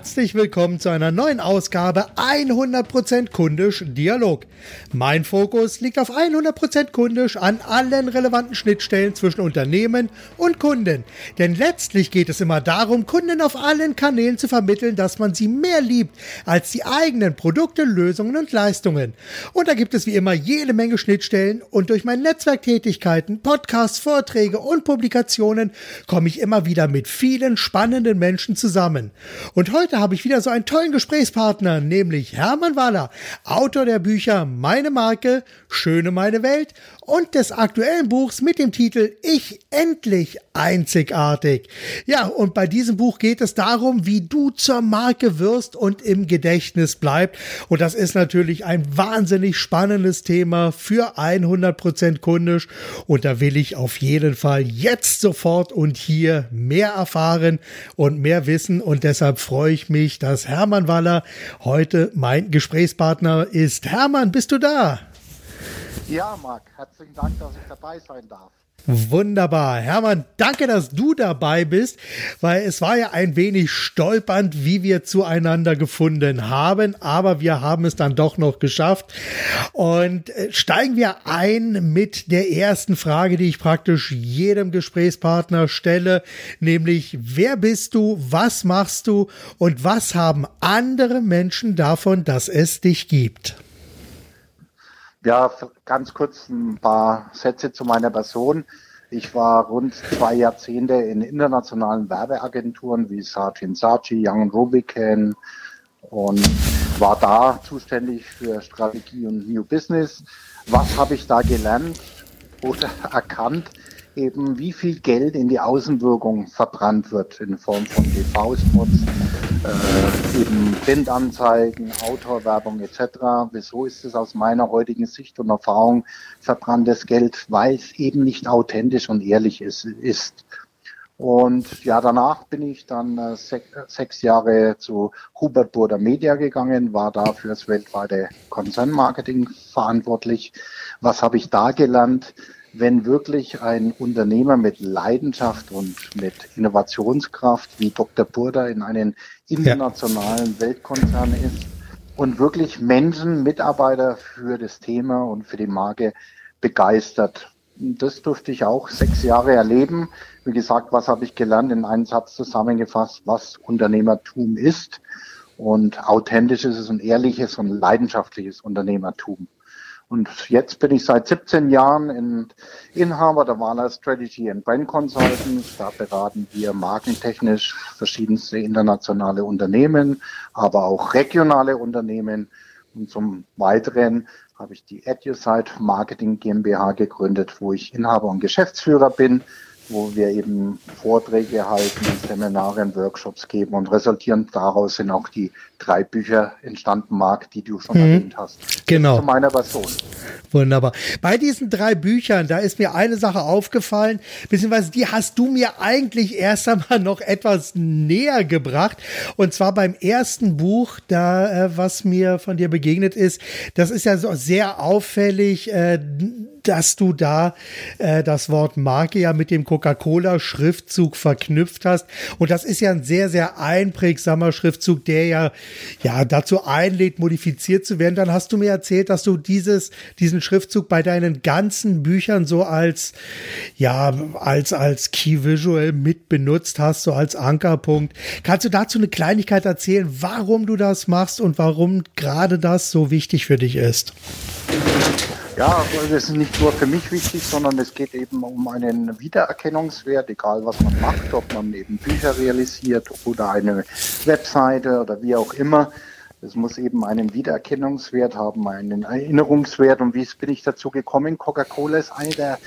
Herzlich willkommen zu einer neuen Ausgabe 100% kundisch Dialog. Mein Fokus liegt auf 100% kundisch an allen relevanten Schnittstellen zwischen Unternehmen und Kunden. Denn letztlich geht es immer darum, Kunden auf allen Kanälen zu vermitteln, dass man sie mehr liebt als die eigenen Produkte, Lösungen und Leistungen. Und da gibt es wie immer jede Menge Schnittstellen und durch meine Netzwerktätigkeiten, Podcasts, Vorträge und Publikationen komme ich immer wieder mit vielen spannenden Menschen zusammen. Und heute habe ich wieder so einen tollen Gesprächspartner, nämlich Hermann Waller, Autor der Bücher Meine Marke, Schöne meine Welt und des aktuellen Buchs mit dem Titel Ich endlich einzigartig. Ja, und bei diesem Buch geht es darum, wie du zur Marke wirst und im Gedächtnis bleibst. Und das ist natürlich ein wahnsinnig spannendes Thema für 100% kundisch. Und da will ich auf jeden Fall jetzt sofort und hier mehr erfahren und mehr wissen. Und deshalb freue ich mich, dass Hermann Waller heute mein Gesprächspartner ist. Hermann, bist du da? Ja, Marc, herzlichen Dank, dass ich dabei sein darf. Wunderbar. Hermann, danke, dass du dabei bist, weil es war ja ein wenig stolpernd, wie wir zueinander gefunden haben, aber wir haben es dann doch noch geschafft. Und äh, steigen wir ein mit der ersten Frage, die ich praktisch jedem Gesprächspartner stelle, nämlich wer bist du, was machst du und was haben andere Menschen davon, dass es dich gibt? Ja, ganz kurz ein paar Sätze zu meiner Person. Ich war rund zwei Jahrzehnte in internationalen Werbeagenturen wie Sargent Saatchi, Young Rubicon und war da zuständig für Strategie und New Business. Was habe ich da gelernt oder erkannt? Eben wie viel Geld in die Außenwirkung verbrannt wird in Form von TV-Spots, äh, eben Printanzeigen, Autorwerbung etc. Wieso ist es aus meiner heutigen Sicht und Erfahrung verbranntes Geld? Weil es eben nicht authentisch und ehrlich ist. ist. Und ja, danach bin ich dann äh, sech, sechs Jahre zu Hubert Burda Media gegangen, war da für das weltweite Konzernmarketing verantwortlich. Was habe ich da gelernt? Wenn wirklich ein Unternehmer mit Leidenschaft und mit Innovationskraft wie Dr. Burda in einem internationalen ja. Weltkonzern ist und wirklich Menschen, Mitarbeiter für das Thema und für die Marke begeistert. Das durfte ich auch sechs Jahre erleben. Wie gesagt, was habe ich gelernt? In einem Satz zusammengefasst, was Unternehmertum ist. Und authentisches und ehrliches und leidenschaftliches Unternehmertum. Und jetzt bin ich seit 17 Jahren in Inhaber der Wala Strategy and Brand Consultants. Da beraten wir markentechnisch verschiedenste internationale Unternehmen, aber auch regionale Unternehmen. Und zum Weiteren habe ich die EduSite Marketing GmbH gegründet, wo ich Inhaber und Geschäftsführer bin wo wir eben Vorträge halten, Seminare Workshops geben und resultierend daraus sind auch die drei Bücher entstanden, Marc, die du schon mhm. erwähnt hast. Genau. Zu meiner Person. Wunderbar. Bei diesen drei Büchern, da ist mir eine Sache aufgefallen, beziehungsweise die hast du mir eigentlich erst einmal noch etwas näher gebracht. Und zwar beim ersten Buch, da, äh, was mir von dir begegnet ist, das ist ja so sehr auffällig, äh, dass du da äh, das Wort Marke ja mit dem Coca-Cola-Schriftzug verknüpft hast. Und das ist ja ein sehr, sehr einprägsamer Schriftzug, der ja, ja dazu einlädt, modifiziert zu werden. Dann hast du mir erzählt, dass du dieses, diesen Schriftzug bei deinen ganzen Büchern so als, ja, als, als Key Visual mit benutzt hast, so als Ankerpunkt. Kannst du dazu eine Kleinigkeit erzählen, warum du das machst und warum gerade das so wichtig für dich ist? Ja, das ist nicht nur für mich wichtig, sondern es geht eben um einen Wiedererkennungswert, egal was man macht, ob man eben Bücher realisiert oder eine Webseite oder wie auch immer. Es muss eben einen Wiedererkennungswert haben, einen Erinnerungswert. Und wie bin ich dazu gekommen? Coca-Cola ist eine der,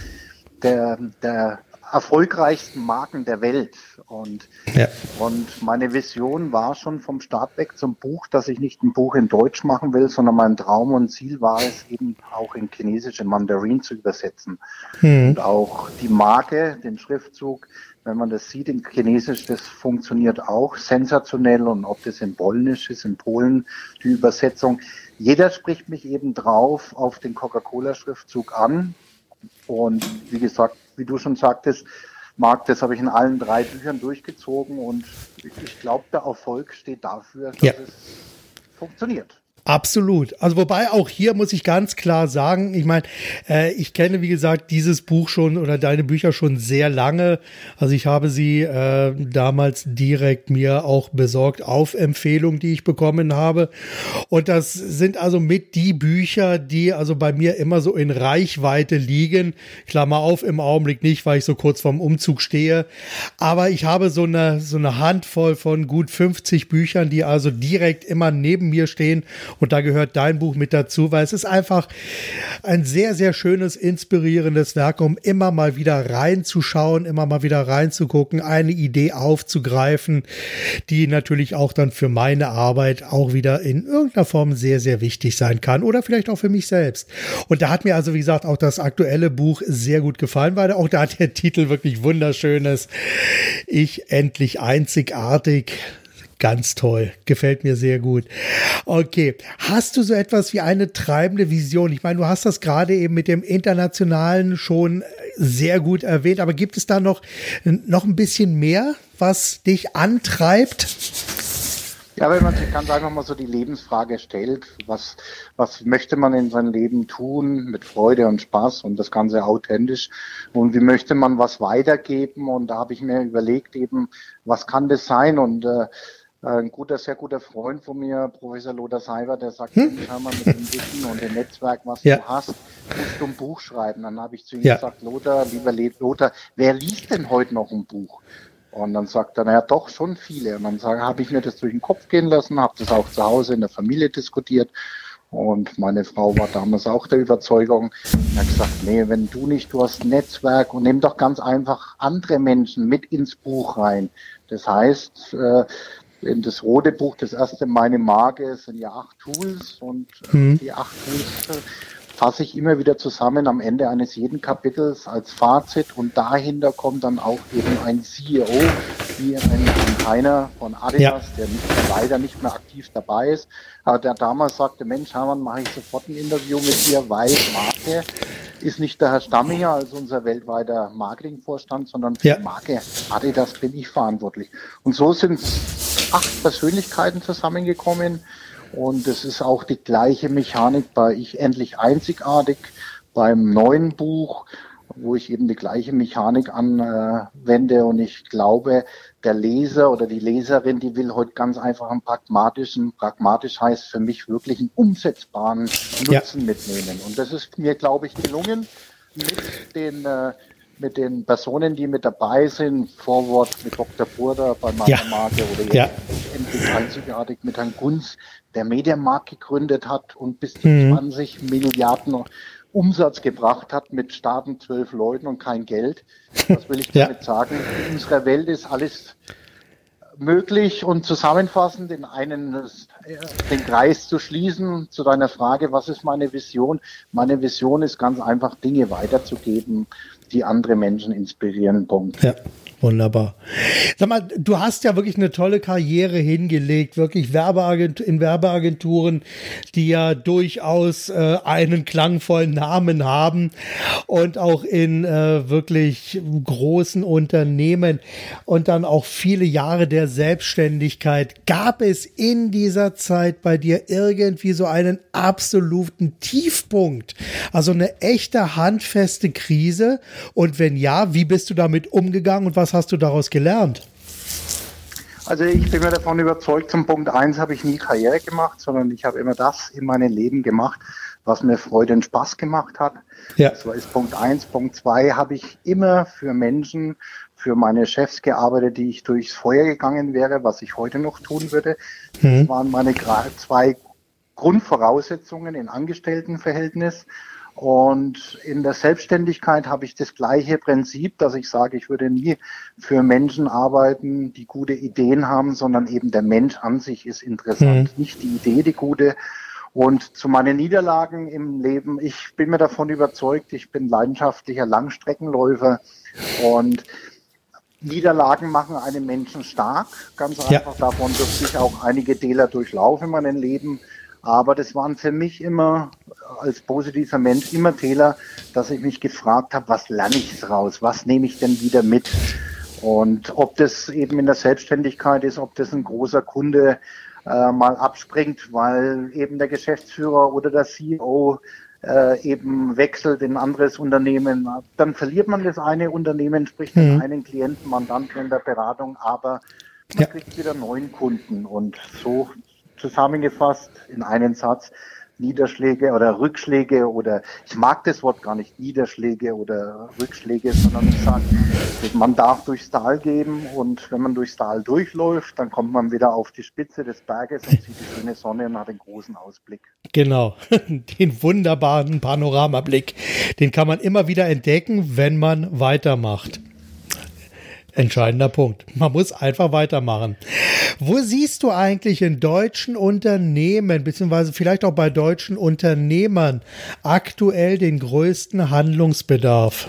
der, der erfolgreichsten Marken der Welt. Und, ja. und meine Vision war schon vom Start weg zum Buch, dass ich nicht ein Buch in Deutsch machen will, sondern mein Traum und Ziel war es eben auch in Chinesisch, in Mandarin zu übersetzen. Mhm. Und auch die Marke, den Schriftzug, wenn man das sieht in Chinesisch, das funktioniert auch sensationell und ob das in Polnisch ist, in Polen, die Übersetzung. Jeder spricht mich eben drauf auf den Coca-Cola-Schriftzug an. Und wie gesagt, wie du schon sagtest, Markt. Das habe ich in allen drei Büchern durchgezogen und ich glaube, der Erfolg steht dafür, dass ja. es funktioniert. Absolut. Also wobei auch hier muss ich ganz klar sagen, ich meine, äh, ich kenne wie gesagt dieses Buch schon oder deine Bücher schon sehr lange. Also ich habe sie äh, damals direkt mir auch besorgt auf Empfehlung, die ich bekommen habe. Und das sind also mit die Bücher, die also bei mir immer so in Reichweite liegen. Klammer auf, im Augenblick nicht, weil ich so kurz vorm Umzug stehe. Aber ich habe so eine, so eine Handvoll von gut 50 Büchern, die also direkt immer neben mir stehen und da gehört dein Buch mit dazu, weil es ist einfach ein sehr, sehr schönes, inspirierendes Werk, um immer mal wieder reinzuschauen, immer mal wieder reinzugucken, eine Idee aufzugreifen, die natürlich auch dann für meine Arbeit auch wieder in irgendeiner Form sehr, sehr wichtig sein kann oder vielleicht auch für mich selbst. Und da hat mir also, wie gesagt, auch das aktuelle Buch sehr gut gefallen, weil auch da der Titel wirklich wunderschön ist. Ich endlich einzigartig Ganz toll. Gefällt mir sehr gut. Okay. Hast du so etwas wie eine treibende Vision? Ich meine, du hast das gerade eben mit dem Internationalen schon sehr gut erwähnt, aber gibt es da noch, noch ein bisschen mehr, was dich antreibt? Ja, wenn man sich ganz einfach mal so die Lebensfrage stellt, was, was möchte man in seinem Leben tun mit Freude und Spaß und das Ganze authentisch und wie möchte man was weitergeben und da habe ich mir überlegt eben, was kann das sein und äh, ein guter, sehr guter Freund von mir, Professor Lothar Seiber, der sagt, hm? schau mal mit dem Wissen und dem Netzwerk, was ja. du hast, musst du ein Buch schreiben. Dann habe ich zu ihm ja. gesagt, Lothar, lieber Lothar, wer liest denn heute noch ein Buch? Und dann sagt er, naja, doch, schon viele. Und dann habe ich mir das durch den Kopf gehen lassen, habe das auch zu Hause in der Familie diskutiert. Und meine Frau war damals auch der Überzeugung. Er hat gesagt, nee, wenn du nicht, du hast ein Netzwerk und nimm doch ganz einfach andere Menschen mit ins Buch rein. Das heißt, in das rote Buch, das erste Meine Marke, sind ja acht Tools und mhm. die acht Tools äh, fasse ich immer wieder zusammen am Ende eines jeden Kapitels als Fazit und dahinter kommt dann auch eben ein CEO, wie ein, Heiner von Adidas, ja. der nicht, leider nicht mehr aktiv dabei ist, aber der damals sagte, Mensch, Hermann, mache ich sofort ein Interview mit dir, weil Marke ist nicht der Herr Stamminger als unser weltweiter Marketingvorstand, sondern für ja. Marke Adidas bin ich verantwortlich. Und so sind acht Persönlichkeiten zusammengekommen und es ist auch die gleiche Mechanik bei Ich endlich einzigartig beim neuen Buch, wo ich eben die gleiche Mechanik anwende und ich glaube, der Leser oder die Leserin, die will heute ganz einfach einen pragmatischen, pragmatisch heißt für mich wirklich einen umsetzbaren Nutzen ja. mitnehmen. Und das ist mir, glaube ich, gelungen mit den äh, mit den Personen, die mit dabei sind, Vorwort mit Dr. Burda bei meiner ja. Marke oder jetzt ja. endlich einzigartig mit Herrn Gunz, der Mediamarkt gegründet hat und bis zu mhm. 20 Milliarden Umsatz gebracht hat mit starken zwölf Leuten und kein Geld. Was will ich damit ja. sagen? In unserer Welt ist alles möglich und zusammenfassend in einen den Kreis zu schließen zu deiner Frage, was ist meine Vision? Meine Vision ist ganz einfach Dinge weiterzugeben, die andere Menschen inspirieren. Punkt. Ja. Wunderbar. Sag mal, du hast ja wirklich eine tolle Karriere hingelegt, wirklich Werbeagent in Werbeagenturen, die ja durchaus äh, einen klangvollen Namen haben und auch in äh, wirklich großen Unternehmen und dann auch viele Jahre der Selbstständigkeit. Gab es in dieser Zeit bei dir irgendwie so einen absoluten Tiefpunkt? Also eine echte handfeste Krise? Und wenn ja, wie bist du damit umgegangen und was hast du daraus gelernt? Also ich bin mir davon überzeugt, zum Punkt eins habe ich nie Karriere gemacht, sondern ich habe immer das in meinem Leben gemacht, was mir Freude und Spaß gemacht hat. Ja. Das war ist Punkt eins. Punkt zwei habe ich immer für Menschen, für meine Chefs gearbeitet, die ich durchs Feuer gegangen wäre, was ich heute noch tun würde. Das mhm. waren meine zwei Grundvoraussetzungen in Angestelltenverhältnis. Und in der Selbstständigkeit habe ich das gleiche Prinzip, dass ich sage, ich würde nie für Menschen arbeiten, die gute Ideen haben, sondern eben der Mensch an sich ist interessant, mhm. nicht die Idee die gute. Und zu meinen Niederlagen im Leben, ich bin mir davon überzeugt, ich bin leidenschaftlicher Langstreckenläufer und Niederlagen machen einen Menschen stark. Ganz einfach ja. davon durfte ich auch einige Täler durchlaufen in meinem Leben. Aber das waren für mich immer als positiver Mensch immer Täler, dass ich mich gefragt habe, was lerne ich daraus? Was nehme ich denn wieder mit? Und ob das eben in der Selbstständigkeit ist, ob das ein großer Kunde äh, mal abspringt, weil eben der Geschäftsführer oder der CEO äh, eben wechselt in ein anderes Unternehmen, dann verliert man das eine Unternehmen, sprich den mhm. einen Klienten, Mandanten in der Beratung, aber man ja. kriegt wieder neuen Kunden. Und so zusammengefasst in einen Satz, Niederschläge oder Rückschläge oder ich mag das Wort gar nicht, Niederschläge oder Rückschläge, sondern ich sage, man darf durchs Tal gehen und wenn man durchs Tal durchläuft, dann kommt man wieder auf die Spitze des Berges und sieht die schöne Sonne und hat einen großen Ausblick. Genau, den wunderbaren Panoramablick, den kann man immer wieder entdecken, wenn man weitermacht. Entscheidender Punkt. Man muss einfach weitermachen. Wo siehst du eigentlich in deutschen Unternehmen, beziehungsweise vielleicht auch bei deutschen Unternehmern, aktuell den größten Handlungsbedarf?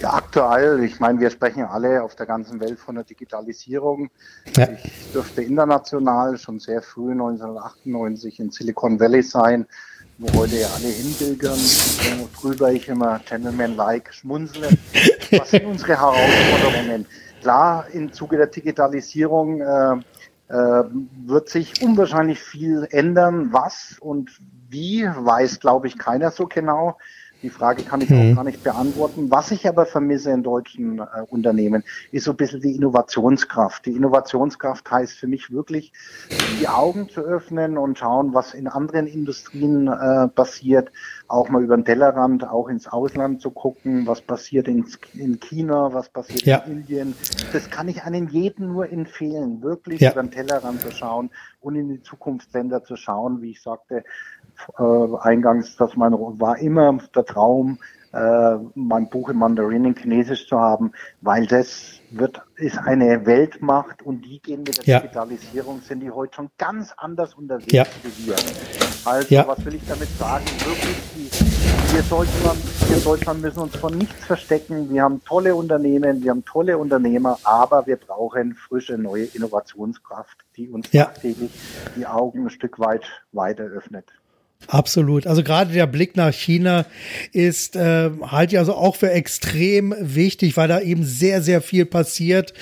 Ja, aktuell, ich meine, wir sprechen alle auf der ganzen Welt von der Digitalisierung. Ja. Ich dürfte international schon sehr früh 1998 in Silicon Valley sein wo heute ja alle hinbildern, worüber ich immer Gentleman-like schmunzle. Was sind unsere Herausforderungen? Klar, im Zuge der Digitalisierung äh, äh, wird sich unwahrscheinlich viel ändern. Was und wie, weiß, glaube ich, keiner so genau. Die Frage kann ich mhm. auch gar nicht beantworten. Was ich aber vermisse in deutschen äh, Unternehmen, ist so ein bisschen die Innovationskraft. Die Innovationskraft heißt für mich wirklich, die Augen zu öffnen und schauen, was in anderen Industrien äh, passiert, auch mal über den Tellerrand, auch ins Ausland zu gucken, was passiert in, in China, was passiert ja. in Indien. Das kann ich einem jeden nur empfehlen, wirklich ja. über den Tellerrand zu schauen und in die Zukunftsländer zu schauen, wie ich sagte, äh, eingangs, dass mein war immer der Traum, äh, mein Buch im Mandarin in Chinesisch zu haben, weil das wird ist eine Weltmacht und die gehen mit der ja. Digitalisierung sind die heute schon ganz anders unterwegs ja. wie wir. Also ja. was will ich damit sagen? Wirklich, die, wir Deutschland, wir Deutschland müssen uns von nichts verstecken. Wir haben tolle Unternehmen, wir haben tolle Unternehmer, aber wir brauchen frische neue Innovationskraft, die uns tagtäglich die Augen ein Stück weit weiter öffnet. Absolut. Also gerade der Blick nach China ist äh, halt ja also auch für extrem wichtig, weil da eben sehr, sehr viel passiert.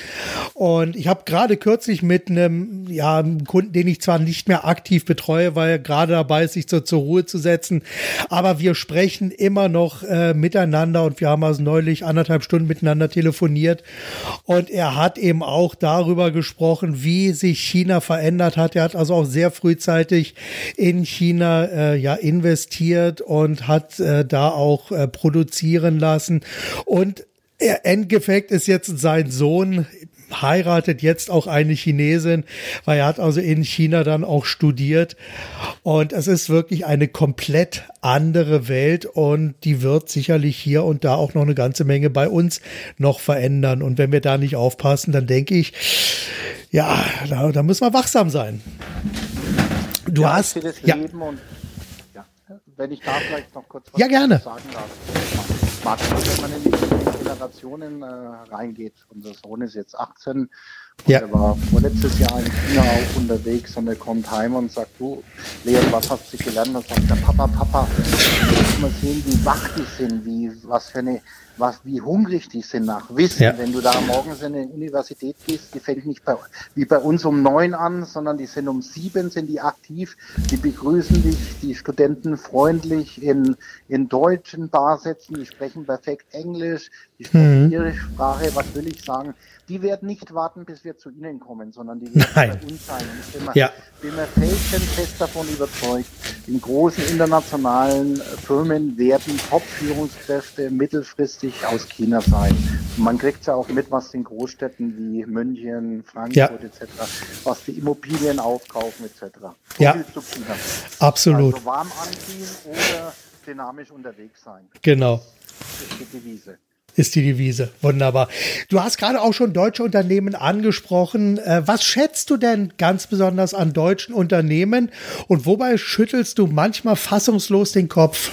Und ich habe gerade kürzlich mit einem ja, Kunden, den ich zwar nicht mehr aktiv betreue, weil er gerade dabei ist, sich zur, zur Ruhe zu setzen, aber wir sprechen immer noch äh, miteinander und wir haben also neulich anderthalb Stunden miteinander telefoniert. Und er hat eben auch darüber gesprochen, wie sich China verändert hat. Er hat also auch sehr frühzeitig in China äh, äh, ja investiert und hat äh, da auch äh, produzieren lassen. Und Endeffekt ist jetzt sein Sohn heiratet jetzt auch eine Chinesin, weil er hat also in China dann auch studiert. Und es ist wirklich eine komplett andere Welt und die wird sicherlich hier und da auch noch eine ganze Menge bei uns noch verändern. Und wenn wir da nicht aufpassen, dann denke ich, ja, da, da müssen wir wachsam sein. Du ja, hast ja. Wenn ich da vielleicht noch kurz was ja, gerne. sagen darf. Mag wenn man in die Generationen äh, reingeht. Unser Sohn ist jetzt 18 ja. Er war vorletztes Jahr in China auch unterwegs und er kommt heim und sagt, du, Leon, was hast du gelernt? Und sagt der Papa, Papa, mal sehen, wie wach die sind, wie, was für eine, was, wie hungrig die sind nach Wissen. Ja. Wenn du da morgens in eine Universität gehst, die fängt nicht bei, wie bei uns um neun an, sondern die sind um sieben, sind die aktiv, die begrüßen dich, die Studenten freundlich in, in deutschen Barsätzen, die sprechen perfekt Englisch, die sprechen mhm. ihre Sprache, was will ich sagen, die werden nicht warten, bis wir zu ihnen kommen, sondern die werden Nein. bei uns sein. Und ich bin mir, ja. bin mir felsenfest davon überzeugt, in großen internationalen Firmen werden Top-Führungskräfte mittelfristig aus China sein. Und man kriegt ja auch mit, was in Großstädten wie München, Frankfurt ja. etc., was die Immobilien aufkaufen etc. So ja, absolut. Also warm anziehen oder dynamisch unterwegs sein. Genau. Das ist die Devise ist die Devise. Wunderbar. Du hast gerade auch schon deutsche Unternehmen angesprochen. Äh, was schätzt du denn ganz besonders an deutschen Unternehmen und wobei schüttelst du manchmal fassungslos den Kopf?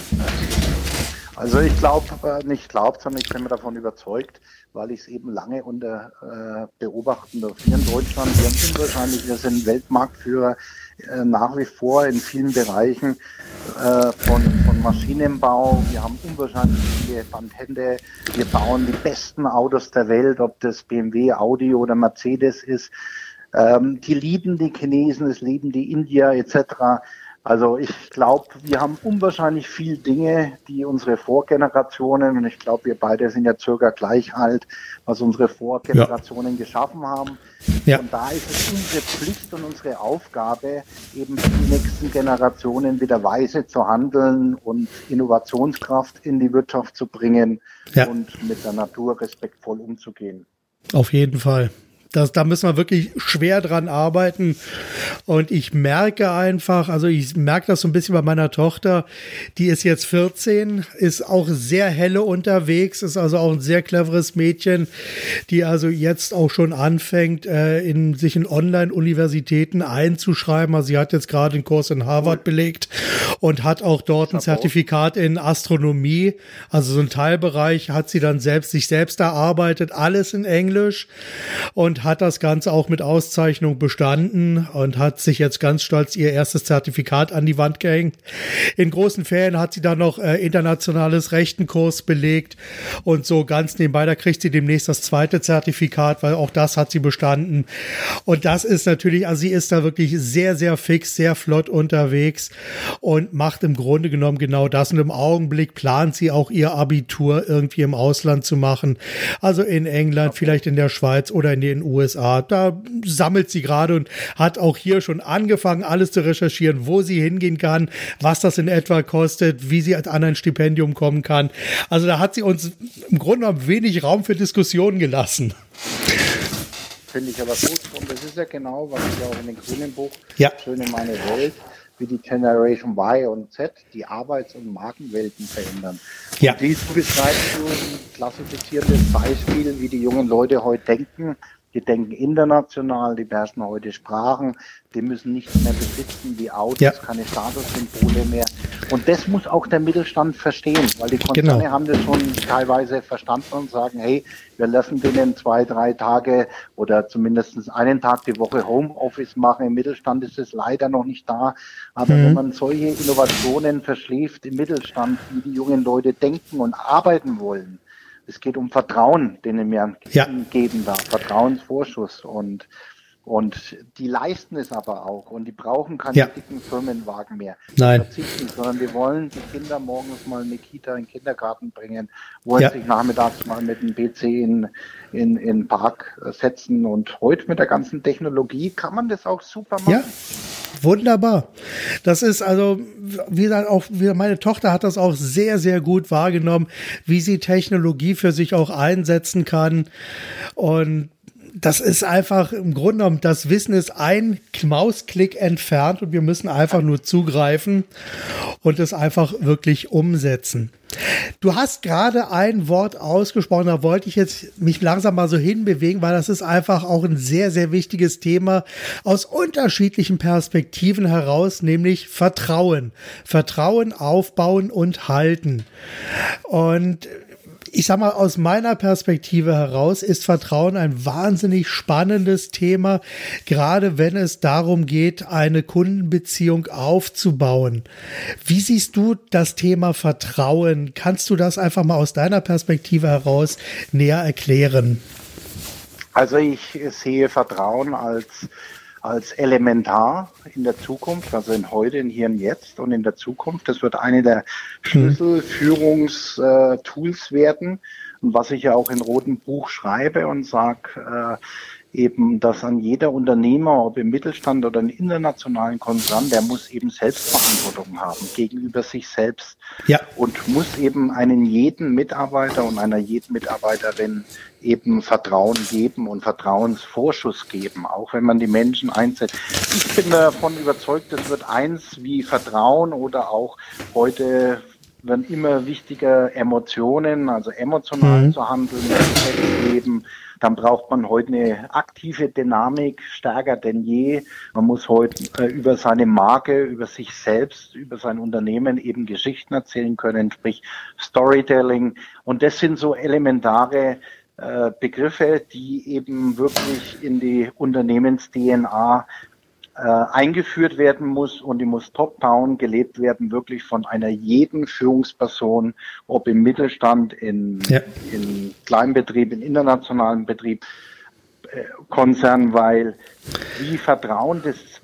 Also ich glaube, äh, nicht glaubt, sondern ich bin mir davon überzeugt, weil ich es eben lange unter äh, beobachten durfte. Hier in Deutschland, wir haben unwahrscheinlich, wir sind Weltmarktführer äh, nach wie vor in vielen Bereichen äh, von, von Maschinenbau. Wir haben unwahrscheinlich viele Bandhände. Wir bauen die besten Autos der Welt, ob das BMW, Audi oder Mercedes ist. Ähm, die lieben die Chinesen, es lieben die Indier etc. Also ich glaube, wir haben unwahrscheinlich viel Dinge, die unsere Vorgenerationen, und ich glaube, wir beide sind ja circa gleich alt, was unsere Vorgenerationen ja. geschaffen haben. Ja. Und da ist es unsere Pflicht und unsere Aufgabe, eben für die nächsten Generationen wieder weise zu handeln und Innovationskraft in die Wirtschaft zu bringen ja. und mit der Natur respektvoll umzugehen. Auf jeden Fall. Das, da müssen wir wirklich schwer dran arbeiten. Und ich merke einfach, also ich merke das so ein bisschen bei meiner Tochter, die ist jetzt 14, ist auch sehr helle unterwegs, ist also auch ein sehr cleveres Mädchen, die also jetzt auch schon anfängt, äh, in, sich in Online-Universitäten einzuschreiben. Also sie hat jetzt gerade einen Kurs in Harvard belegt und hat auch dort ein Zertifikat in Astronomie. Also so ein Teilbereich hat sie dann selbst sich selbst erarbeitet, alles in Englisch und hat das Ganze auch mit Auszeichnung bestanden und hat sich jetzt ganz stolz ihr erstes Zertifikat an die Wand gehängt. In großen Ferien hat sie dann noch äh, internationales Rechtenkurs belegt und so ganz nebenbei, da kriegt sie demnächst das zweite Zertifikat, weil auch das hat sie bestanden. Und das ist natürlich, also sie ist da wirklich sehr, sehr fix, sehr flott unterwegs und macht im Grunde genommen genau das. Und im Augenblick plant sie auch ihr Abitur irgendwie im Ausland zu machen. Also in England, vielleicht in der Schweiz oder in den USA. Da sammelt sie gerade und hat auch hier schon angefangen, alles zu recherchieren, wo sie hingehen kann, was das in etwa kostet, wie sie an ein Stipendium kommen kann. Also da hat sie uns im Grunde genommen wenig Raum für Diskussionen gelassen. Finde ich aber gut. Und das ist ja genau, was ich auch in dem grünen Buch ja. schön in meine Welt wie die Generation Y und Z die Arbeits- und Markenwelten verändern. Ja. Und dies beschreibst du ein klassifiziertes Beispiel, wie die jungen Leute heute denken, die denken international, die beherrschen heute Sprachen, die müssen nichts mehr besitzen wie Autos, ja. keine Statussymbole mehr. Und das muss auch der Mittelstand verstehen, weil die Konzerne genau. haben das schon teilweise verstanden und sagen, hey, wir lassen denen zwei, drei Tage oder zumindest einen Tag die Woche Homeoffice machen. Im Mittelstand ist es leider noch nicht da. Aber mhm. wenn man solche Innovationen verschläft im Mittelstand, wie die jungen Leute denken und arbeiten wollen, es geht um Vertrauen, den mir ja. geben darf, Vertrauensvorschuss und und die leisten es aber auch und die brauchen keine ja. dicken Firmenwagen mehr. Nein. Verzichten, sondern die wollen die Kinder morgens mal in die Kita, in den Kindergarten bringen, wollen ja. sich nachmittags mal mit dem PC in, in, in den Park setzen. Und heute mit der ganzen Technologie kann man das auch super machen. Ja. Wunderbar. Das ist also, wie gesagt, auch wie meine Tochter hat das auch sehr, sehr gut wahrgenommen, wie sie Technologie für sich auch einsetzen kann. Und das ist einfach im Grunde genommen, das Wissen ist ein Mausklick entfernt und wir müssen einfach nur zugreifen und es einfach wirklich umsetzen. Du hast gerade ein Wort ausgesprochen, da wollte ich jetzt mich langsam mal so hinbewegen, weil das ist einfach auch ein sehr, sehr wichtiges Thema aus unterschiedlichen Perspektiven heraus, nämlich Vertrauen. Vertrauen aufbauen und halten. Und ich sag mal, aus meiner Perspektive heraus ist Vertrauen ein wahnsinnig spannendes Thema, gerade wenn es darum geht, eine Kundenbeziehung aufzubauen. Wie siehst du das Thema Vertrauen? Kannst du das einfach mal aus deiner Perspektive heraus näher erklären? Also ich sehe Vertrauen als als elementar in der Zukunft, also in heute, in hier und jetzt und in der Zukunft. Das wird eine der Schlüsselführungstools werden. Und was ich ja auch in Roten Buch schreibe und sage, äh, eben, dass an jeder Unternehmer, ob im Mittelstand oder im internationalen Konzern, der muss eben Selbstverantwortung haben gegenüber sich selbst ja. und muss eben einen jeden Mitarbeiter und einer jeden Mitarbeiterin eben Vertrauen geben und Vertrauensvorschuss geben, auch wenn man die Menschen einsetzt. Ich bin davon überzeugt, es wird eins wie Vertrauen oder auch heute werden immer wichtiger Emotionen, also emotional mhm. zu handeln. Dann braucht man heute eine aktive Dynamik stärker denn je. Man muss heute äh, über seine Marke, über sich selbst, über sein Unternehmen eben Geschichten erzählen können, sprich Storytelling. Und das sind so elementare äh, Begriffe, die eben wirklich in die Unternehmens-DNA äh, eingeführt werden muss und die muss top-down gelebt werden, wirklich von einer jeden Führungsperson, ob im Mittelstand, in, ja. in Kleinbetrieb, in internationalen Betrieb, äh, Konzern, weil wie Vertrauen des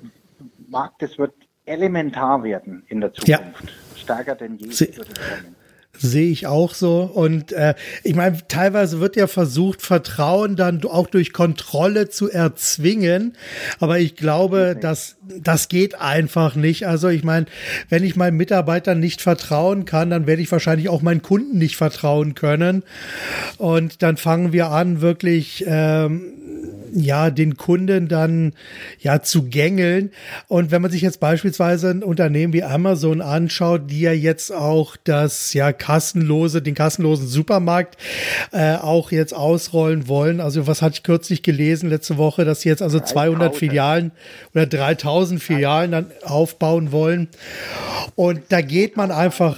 Marktes wird elementar werden in der Zukunft. Ja. Stärker denn je kommen. Sehe ich auch so. Und äh, ich meine, teilweise wird ja versucht, Vertrauen dann auch durch Kontrolle zu erzwingen. Aber ich glaube, dass das geht einfach nicht. Also ich meine, wenn ich meinen Mitarbeitern nicht vertrauen kann, dann werde ich wahrscheinlich auch meinen Kunden nicht vertrauen können. Und dann fangen wir an, wirklich ähm, ja, den Kunden dann ja zu gängeln. Und wenn man sich jetzt beispielsweise ein Unternehmen wie Amazon anschaut, die ja jetzt auch das ja kassenlose, den kassenlosen Supermarkt äh, auch jetzt ausrollen wollen. Also was hatte ich kürzlich gelesen letzte Woche, dass sie jetzt also 200 Filialen oder 3000 Filialen dann aufbauen wollen. Und da geht man einfach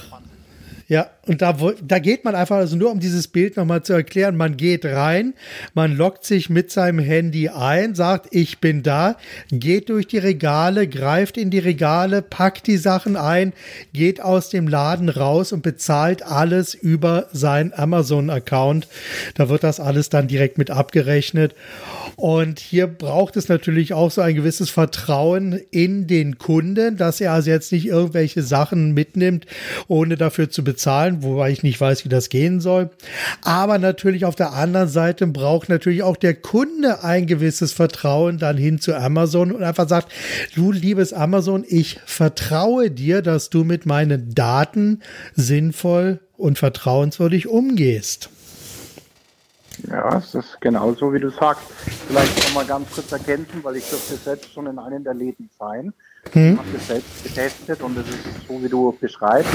ja, und da, da geht man einfach, also nur um dieses Bild nochmal zu erklären, man geht rein, man lockt sich mit seinem Handy ein, sagt, ich bin da, geht durch die Regale, greift in die Regale, packt die Sachen ein, geht aus dem Laden raus und bezahlt alles über seinen Amazon-Account. Da wird das alles dann direkt mit abgerechnet. Und hier braucht es natürlich auch so ein gewisses Vertrauen in den Kunden, dass er also jetzt nicht irgendwelche Sachen mitnimmt, ohne dafür zu bezahlen wobei ich nicht weiß, wie das gehen soll. Aber natürlich auf der anderen Seite braucht natürlich auch der Kunde ein gewisses Vertrauen dann hin zu Amazon und einfach sagt, du liebes Amazon, ich vertraue dir, dass du mit meinen Daten sinnvoll und vertrauenswürdig umgehst. Ja, es ist genauso, wie du sagst. Vielleicht noch mal ganz kurz ergänzen, weil ich durfte selbst schon in einem der Läden sein. Hm. Ich habe das selbst getestet und es ist so, wie du beschreibst,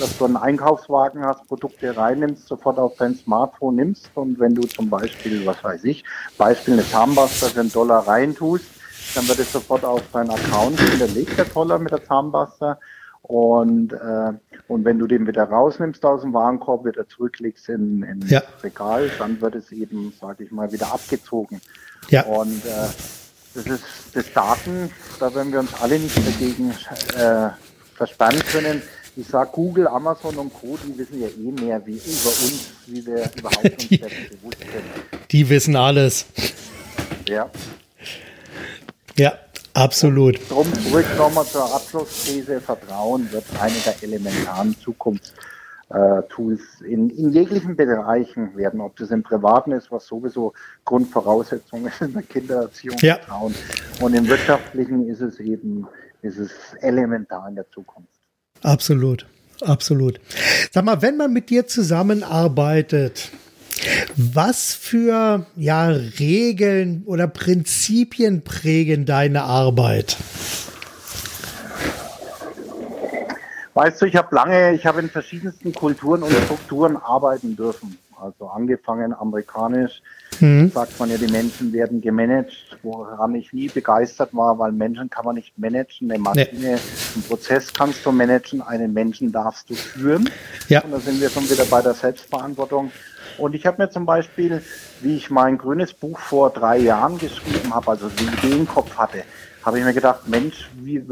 dass du einen Einkaufswagen hast, Produkte reinnimmst, sofort auf dein Smartphone nimmst und wenn du zum Beispiel, was weiß ich, Beispiel eine Zahnpasta für einen Dollar reintust, dann wird es sofort auf deinen Account hinterlegt, der Dollar mit der Zahnpasta und, äh, und wenn du den wieder rausnimmst aus dem Warenkorb, wieder zurücklegst in, in ja. das Regal, dann wird es eben, sage ich mal, wieder abgezogen. Ja. Und äh, das ist das Daten, da werden wir uns alle nicht dagegen äh, verspannen können. Ich sage Google, Amazon und Co., die wissen ja eh mehr wie über uns, wie wir überhaupt uns die, bewusst können. Die wissen alles. Ja. Ja, absolut. Drum zurück nochmal zur Abschlussthese. Vertrauen wird eine der elementaren Zukunfts äh, Tools in, in jeglichen Bereichen werden, ob das im Privaten ist, was sowieso Grundvoraussetzung ist in der Kindererziehung. Ja. Und im Wirtschaftlichen ist es eben, ist es elementar in der Zukunft. Absolut, absolut. Sag mal, wenn man mit dir zusammenarbeitet, was für ja, Regeln oder Prinzipien prägen deine Arbeit? Weißt du, ich habe lange, ich habe in verschiedensten Kulturen und Strukturen arbeiten dürfen. Also angefangen amerikanisch, mhm. sagt man ja, die Menschen werden gemanagt, woran ich nie begeistert war, weil Menschen kann man nicht managen. Eine Maschine, nee. einen Prozess kannst du managen, einen Menschen darfst du führen. Ja. Und da sind wir schon wieder bei der Selbstverantwortung. Und ich habe mir zum Beispiel, wie ich mein grünes Buch vor drei Jahren geschrieben habe, also die Idee im Kopf hatte, habe ich mir gedacht, Mensch, wie,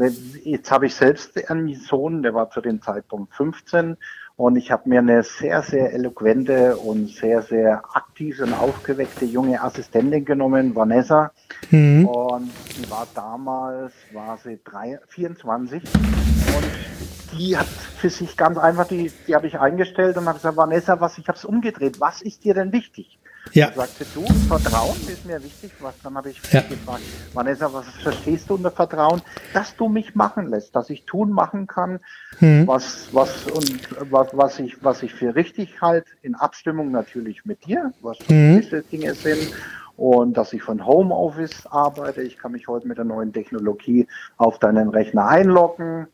jetzt habe ich selbst einen Sohn, der war zu dem Zeitpunkt 15 und ich habe mir eine sehr, sehr eloquente und sehr, sehr aktive und aufgeweckte junge Assistentin genommen, Vanessa. Mhm. Und die war damals, war sie drei, 24 und die hat für sich ganz einfach, die, die habe ich eingestellt und habe gesagt, Vanessa, was, ich habe es umgedreht, was ist dir denn wichtig? Ja. Und sagte, du, Vertrauen ist mir wichtig. Was, dann habe ich ja. gefragt, Vanessa, was verstehst du unter Vertrauen? Dass du mich machen lässt, dass ich tun machen kann, hm. was, was, und was, was ich, was ich für richtig halte, in Abstimmung natürlich mit dir, was hm. diese Dinge sind und dass ich von Homeoffice arbeite. Ich kann mich heute mit der neuen Technologie auf deinen Rechner einloggen.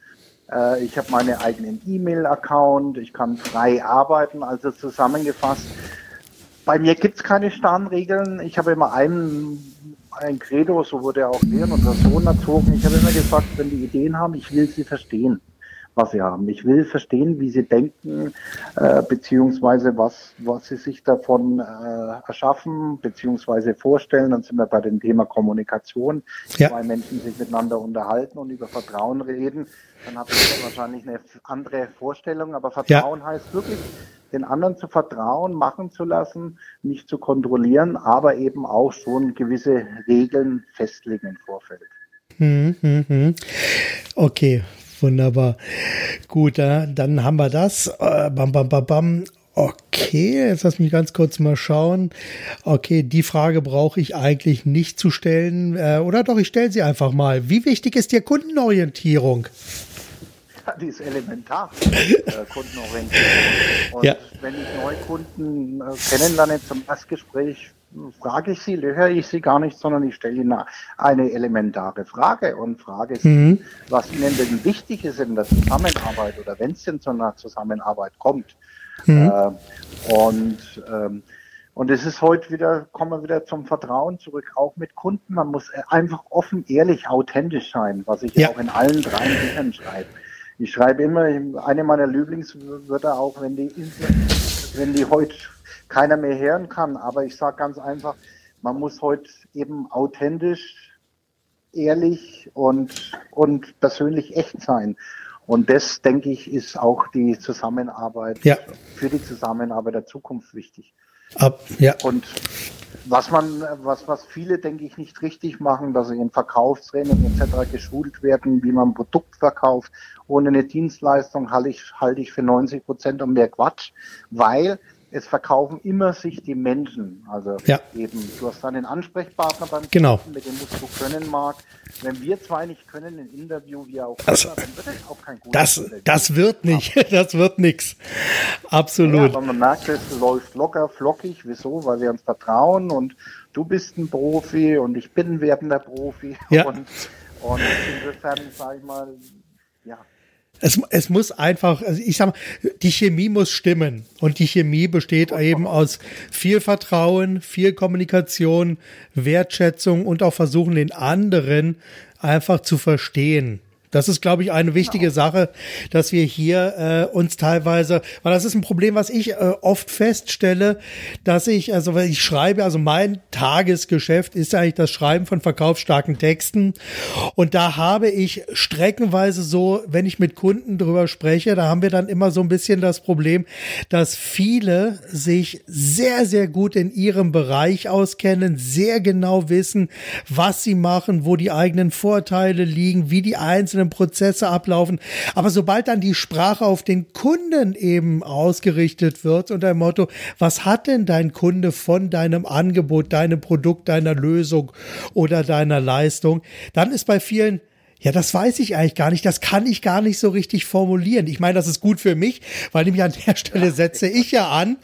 Äh, ich habe meinen eigenen E-Mail-Account, ich kann frei arbeiten, also zusammengefasst. Bei mir gibt es keine starren Regeln. Ich habe immer einen, ein Credo, so wurde auch wir und unser Sohn erzogen. Ich habe immer gesagt, wenn die Ideen haben, ich will sie verstehen was sie haben. Ich will verstehen, wie sie denken, äh, beziehungsweise was, was sie sich davon äh, erschaffen, beziehungsweise vorstellen. Dann sind wir bei dem Thema Kommunikation. Ja. Zwei Menschen sich miteinander unterhalten und über Vertrauen reden. Dann hat man wahrscheinlich eine andere Vorstellung. Aber Vertrauen ja. heißt wirklich, den anderen zu vertrauen, machen zu lassen, nicht zu kontrollieren, aber eben auch schon gewisse Regeln festlegen im Vorfeld. Hm, hm, hm. Okay, Wunderbar. Gut, dann haben wir das. Äh, bam, bam, bam, bam. Okay, jetzt lass mich ganz kurz mal schauen. Okay, die Frage brauche ich eigentlich nicht zu stellen. Äh, oder doch, ich stelle sie einfach mal. Wie wichtig ist dir Kundenorientierung? Die ist elementar, äh, Kundenorientierung. Und ja. wenn ich neue Kunden äh, kennenlerne zum Erstgespräch, frage ich sie, höre ich sie gar nicht, sondern ich stelle ihnen eine elementare Frage und frage sie, mhm. was ihnen denn wichtig ist in der Zusammenarbeit oder wenn es denn zu einer Zusammenarbeit kommt. Mhm. Äh, und ähm, und es ist heute wieder, kommen wir wieder zum Vertrauen zurück, auch mit Kunden. Man muss einfach offen, ehrlich, authentisch sein, was ich ja. auch in allen drei Büchern schreibe. Ich schreibe immer, eine meiner Lieblingswörter auch, wenn die, wenn die heute keiner mehr hören kann. Aber ich sage ganz einfach, man muss heute eben authentisch, ehrlich und, und persönlich echt sein. Und das, denke ich, ist auch die Zusammenarbeit, ja. für die Zusammenarbeit der Zukunft wichtig. Ab, ja. Und was man, was, was viele, denke ich, nicht richtig machen, dass sie in Verkaufstraining etc. geschult werden, wie man ein Produkt verkauft. Ohne eine Dienstleistung halte ich, halte ich für 90 Prozent und mehr Quatsch, weil es verkaufen immer sich die Menschen. Also ja. eben, du hast dann den Ansprechpartner beim genau. Kunden, mit dem musst du können, Marc. Wenn wir zwei nicht können, ein Interview, wie auch also, immer, dann wird es auch kein gutes das, Interview. Das wird nicht, das wird nichts. Absolut. Ja, aber man merkt, es läuft locker, flockig. Wieso? Weil wir uns vertrauen und du bist ein Profi und ich bin ein werdender Profi. Ja. Und, und insofern, sage ich mal, ja, es, es muss einfach, also ich sag mal, die Chemie muss stimmen. Und die Chemie besteht eben aus viel Vertrauen, viel Kommunikation, Wertschätzung und auch versuchen, den anderen einfach zu verstehen. Das ist, glaube ich, eine wichtige genau. Sache, dass wir hier äh, uns teilweise, weil das ist ein Problem, was ich äh, oft feststelle, dass ich, also weil ich schreibe, also mein Tagesgeschäft ist eigentlich das Schreiben von verkaufsstarken Texten. Und da habe ich streckenweise so, wenn ich mit Kunden drüber spreche, da haben wir dann immer so ein bisschen das Problem, dass viele sich sehr, sehr gut in ihrem Bereich auskennen, sehr genau wissen, was sie machen, wo die eigenen Vorteile liegen, wie die einzelnen einzelnen Prozesse ablaufen. Aber sobald dann die Sprache auf den Kunden eben ausgerichtet wird unter dem Motto, was hat denn dein Kunde von deinem Angebot, deinem Produkt, deiner Lösung oder deiner Leistung, dann ist bei vielen ja, das weiß ich eigentlich gar nicht. Das kann ich gar nicht so richtig formulieren. Ich meine, das ist gut für mich, weil nämlich an der Stelle setze ich ja an,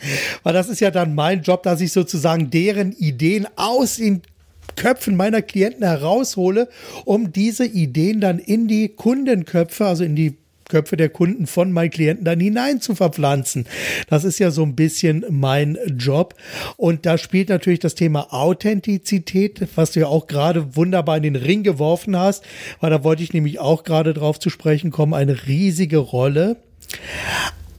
weil das ist ja dann mein Job, dass ich sozusagen deren Ideen aus den Köpfen meiner Klienten heraushole, um diese Ideen dann in die Kundenköpfe, also in die Köpfe der Kunden von meinen Klienten dann hinein zu verpflanzen. Das ist ja so ein bisschen mein Job. Und da spielt natürlich das Thema Authentizität, was du ja auch gerade wunderbar in den Ring geworfen hast, weil da wollte ich nämlich auch gerade drauf zu sprechen kommen, eine riesige Rolle.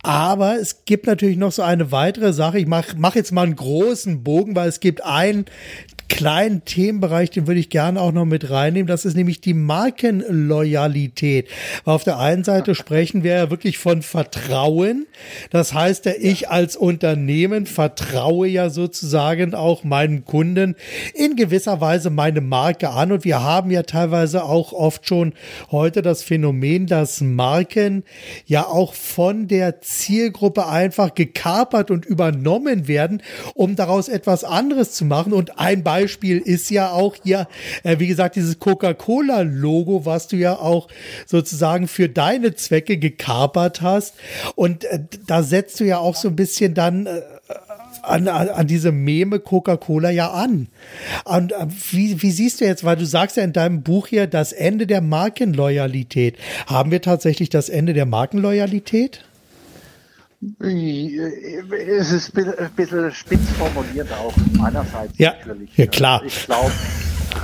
Aber es gibt natürlich noch so eine weitere Sache. Ich mache mach jetzt mal einen großen Bogen, weil es gibt ein kleinen Themenbereich, den würde ich gerne auch noch mit reinnehmen. Das ist nämlich die Markenloyalität. Auf der einen Seite sprechen wir ja wirklich von Vertrauen. Das heißt ja, ich als Unternehmen vertraue ja sozusagen auch meinen Kunden in gewisser Weise meine Marke an. Und wir haben ja teilweise auch oft schon heute das Phänomen, dass Marken ja auch von der Zielgruppe einfach gekapert und übernommen werden, um daraus etwas anderes zu machen. Und ein Beispiel Beispiel ist ja auch hier, äh, wie gesagt, dieses Coca-Cola-Logo, was du ja auch sozusagen für deine Zwecke gekapert hast. Und äh, da setzt du ja auch so ein bisschen dann äh, an, an diese Meme Coca-Cola ja an. Und äh, wie, wie siehst du jetzt, weil du sagst ja in deinem Buch hier das Ende der Markenloyalität. Haben wir tatsächlich das Ende der Markenloyalität? Es ist ein bisschen spitz formuliert auch meinerseits ja, natürlich. Ja, klar. Ich glaube,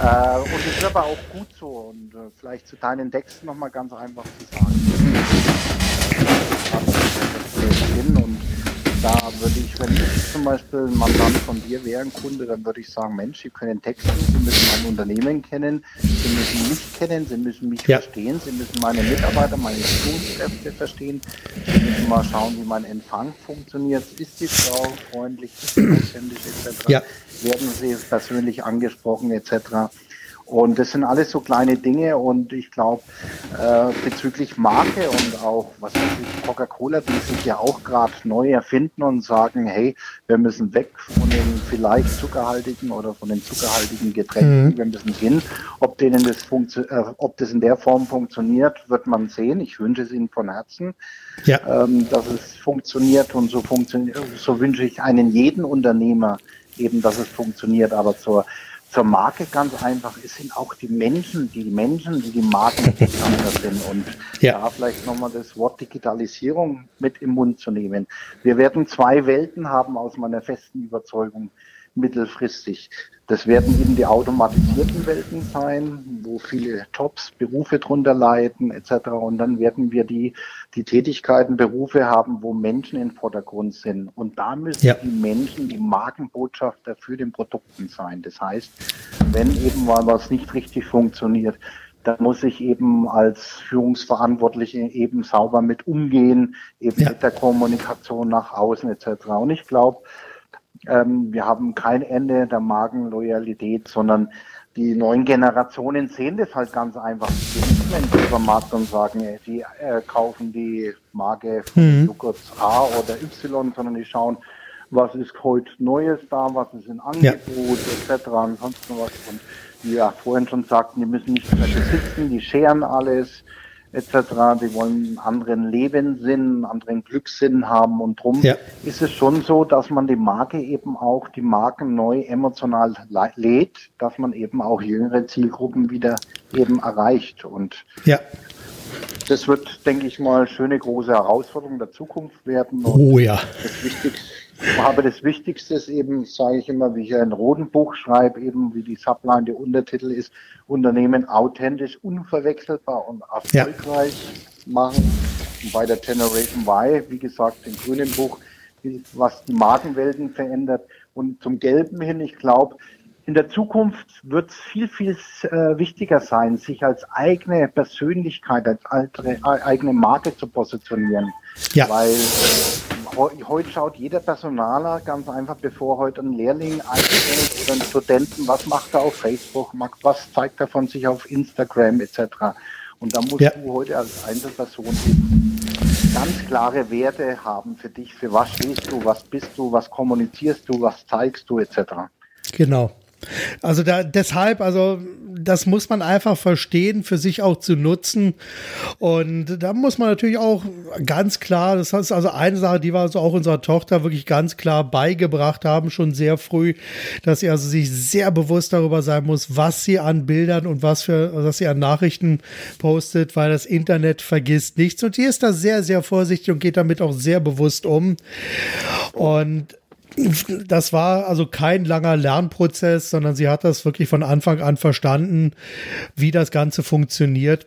äh, und es ist aber auch gut so. Und äh, vielleicht zu deinen Texten nochmal ganz einfach zu sagen. Und da würde ich, wenn ich zum Beispiel ein Mandant von dir wäre, ein Kunde, dann würde ich sagen, Mensch, Sie können texten, Sie müssen mein Unternehmen kennen, Sie müssen mich kennen, Sie müssen mich ja. verstehen, Sie müssen meine Mitarbeiter, meine Führungskräfte verstehen, Sie müssen mal schauen, wie mein Empfang funktioniert. Ist die Frau freundlich, ist sie authentisch etc. Ja. Werden Sie persönlich angesprochen etc. Und das sind alles so kleine Dinge und ich glaube, äh, bezüglich Marke und auch, was weiß ich, Coca-Cola, die sich ja auch gerade neu erfinden und sagen, hey, wir müssen weg von den vielleicht zuckerhaltigen oder von den zuckerhaltigen Getränken, mhm. wir müssen hin. Ob denen das äh, ob das in der Form funktioniert, wird man sehen. Ich wünsche es ihnen von Herzen, ja. ähm, dass es funktioniert und so funktioniert, so wünsche ich einen jeden Unternehmer eben, dass es funktioniert, aber zur zur Marke ganz einfach. Es sind auch die Menschen, die Menschen, die die Markendesigner sind. Und ja. da vielleicht nochmal das Wort Digitalisierung mit im Mund zu nehmen. Wir werden zwei Welten haben aus meiner festen Überzeugung mittelfristig. Das werden eben die automatisierten Welten sein, wo viele Jobs, Berufe drunter leiden etc. Und dann werden wir die, die Tätigkeiten, Berufe haben, wo Menschen im Vordergrund sind. Und da müssen ja. die Menschen die Markenbotschafter für den Produkten sein. Das heißt, wenn eben mal was nicht richtig funktioniert, dann muss ich eben als Führungsverantwortliche eben sauber mit umgehen, eben ja. mit der Kommunikation nach außen etc. Und ich glaube, ähm, wir haben kein Ende der Markenloyalität, sondern die neuen Generationen sehen das halt ganz einfach. Die gehen in den Supermarkt und sagen, die äh, kaufen die Marke mhm. Joghurt A oder Y, sondern die schauen, was ist heute Neues da, was ist in Angebot, ja. etc. und sonst noch was. Und wie wir vorhin schon sagten, die müssen nicht mehr besitzen, die scheren alles etc. Die wollen einen anderen Lebenssinn, einen anderen Glückssinn haben und drum ja. ist es schon so, dass man die Marke eben auch, die Marken neu emotional lädt, dass man eben auch jüngere Zielgruppen wieder eben erreicht und ja. Das wird, denke ich mal, schöne große Herausforderung der Zukunft werden. Und oh ja. Das Wichtigste aber das Wichtigste ist eben, sage ich immer, wie ich ein roten Buch schreibe, eben wie die Subline, der Untertitel ist, Unternehmen authentisch, unverwechselbar und erfolgreich ja. machen. Und bei der Generation Y, wie gesagt, im grünen Buch, was die Markenwelten verändert. Und zum Gelben hin, ich glaube, in der Zukunft wird es viel, viel äh, wichtiger sein, sich als eigene Persönlichkeit, als altere, äh, eigene Marke zu positionieren. Ja. Weil heute schaut jeder Personaler ganz einfach, bevor heute ein Lehrling einstellt oder ein Studenten, was macht er auf Facebook, was zeigt er von sich auf Instagram etc. Und da musst ja. du heute als Einzelperson ganz klare Werte haben für dich, für was stehst du, was bist du, was kommunizierst du, was zeigst du etc. Genau. Also da, deshalb, also das muss man einfach verstehen, für sich auch zu nutzen. Und da muss man natürlich auch ganz klar, das ist also eine Sache, die wir also auch unserer Tochter wirklich ganz klar beigebracht haben, schon sehr früh, dass sie also sich sehr bewusst darüber sein muss, was sie an Bildern und was für, was sie an Nachrichten postet, weil das Internet vergisst nichts. Und die ist da sehr, sehr vorsichtig und geht damit auch sehr bewusst um. Und das war also kein langer Lernprozess, sondern sie hat das wirklich von Anfang an verstanden, wie das Ganze funktioniert.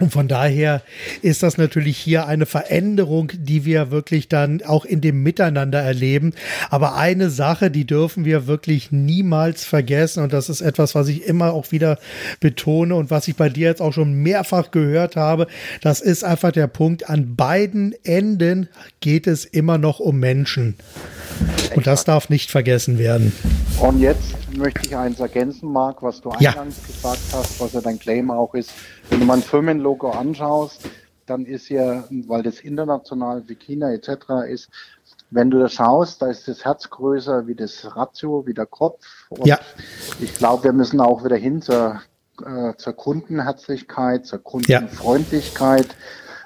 Und von daher ist das natürlich hier eine Veränderung, die wir wirklich dann auch in dem Miteinander erleben. Aber eine Sache, die dürfen wir wirklich niemals vergessen. Und das ist etwas, was ich immer auch wieder betone und was ich bei dir jetzt auch schon mehrfach gehört habe. Das ist einfach der Punkt. An beiden Enden geht es immer noch um Menschen. Und das darf nicht vergessen werden. Und jetzt möchte ich eins ergänzen, Marc, was du eingangs ja. gesagt hast, was ja dein Claim auch ist. Wenn du mein Firmenlogo anschaust, dann ist ja, weil das international wie China etc. ist, wenn du das schaust, da ist das Herz größer wie das Ratio, wie der Kopf. Und ja. ich glaube, wir müssen auch wieder hin zur, äh, zur Kundenherzlichkeit, zur Kundenfreundlichkeit. Ja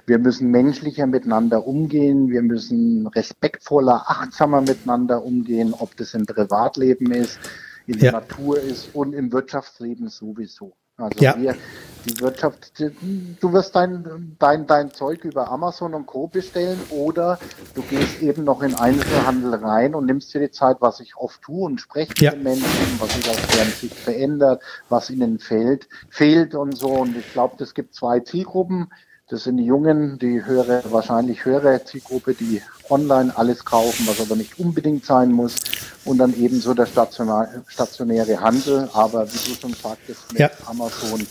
Wir müssen menschlicher miteinander umgehen. Wir müssen respektvoller, achtsamer miteinander umgehen, ob das im Privatleben ist, in der Natur ist und im Wirtschaftsleben sowieso. Also ja. wir, die Wirtschaft, du wirst dein, dein, dein Zeug über Amazon und Co. bestellen oder du gehst eben noch in Einzelhandel rein und nimmst dir die Zeit, was ich oft tue und spreche ja. mit den Menschen, was sich aus deren Sicht verändert, was ihnen fehlt, fehlt und so. Und ich glaube, es gibt zwei Zielgruppen. Das sind die Jungen, die höhere, wahrscheinlich höhere Zielgruppe, die online alles kaufen, was aber nicht unbedingt sein muss. Und dann ebenso der stationäre Handel. Aber wie du schon sagtest, mit ja. Amazon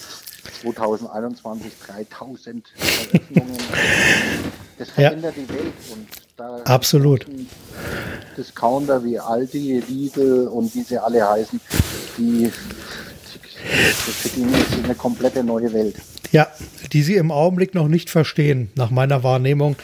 2021 3000 Eröffnungen. Das verändert ja. die Welt. Und da Absolut. Discounter wie Aldi, Lidl und wie sie alle heißen, die, für die ist eine komplette neue Welt. Ja, die sie im Augenblick noch nicht verstehen, nach meiner Wahrnehmung.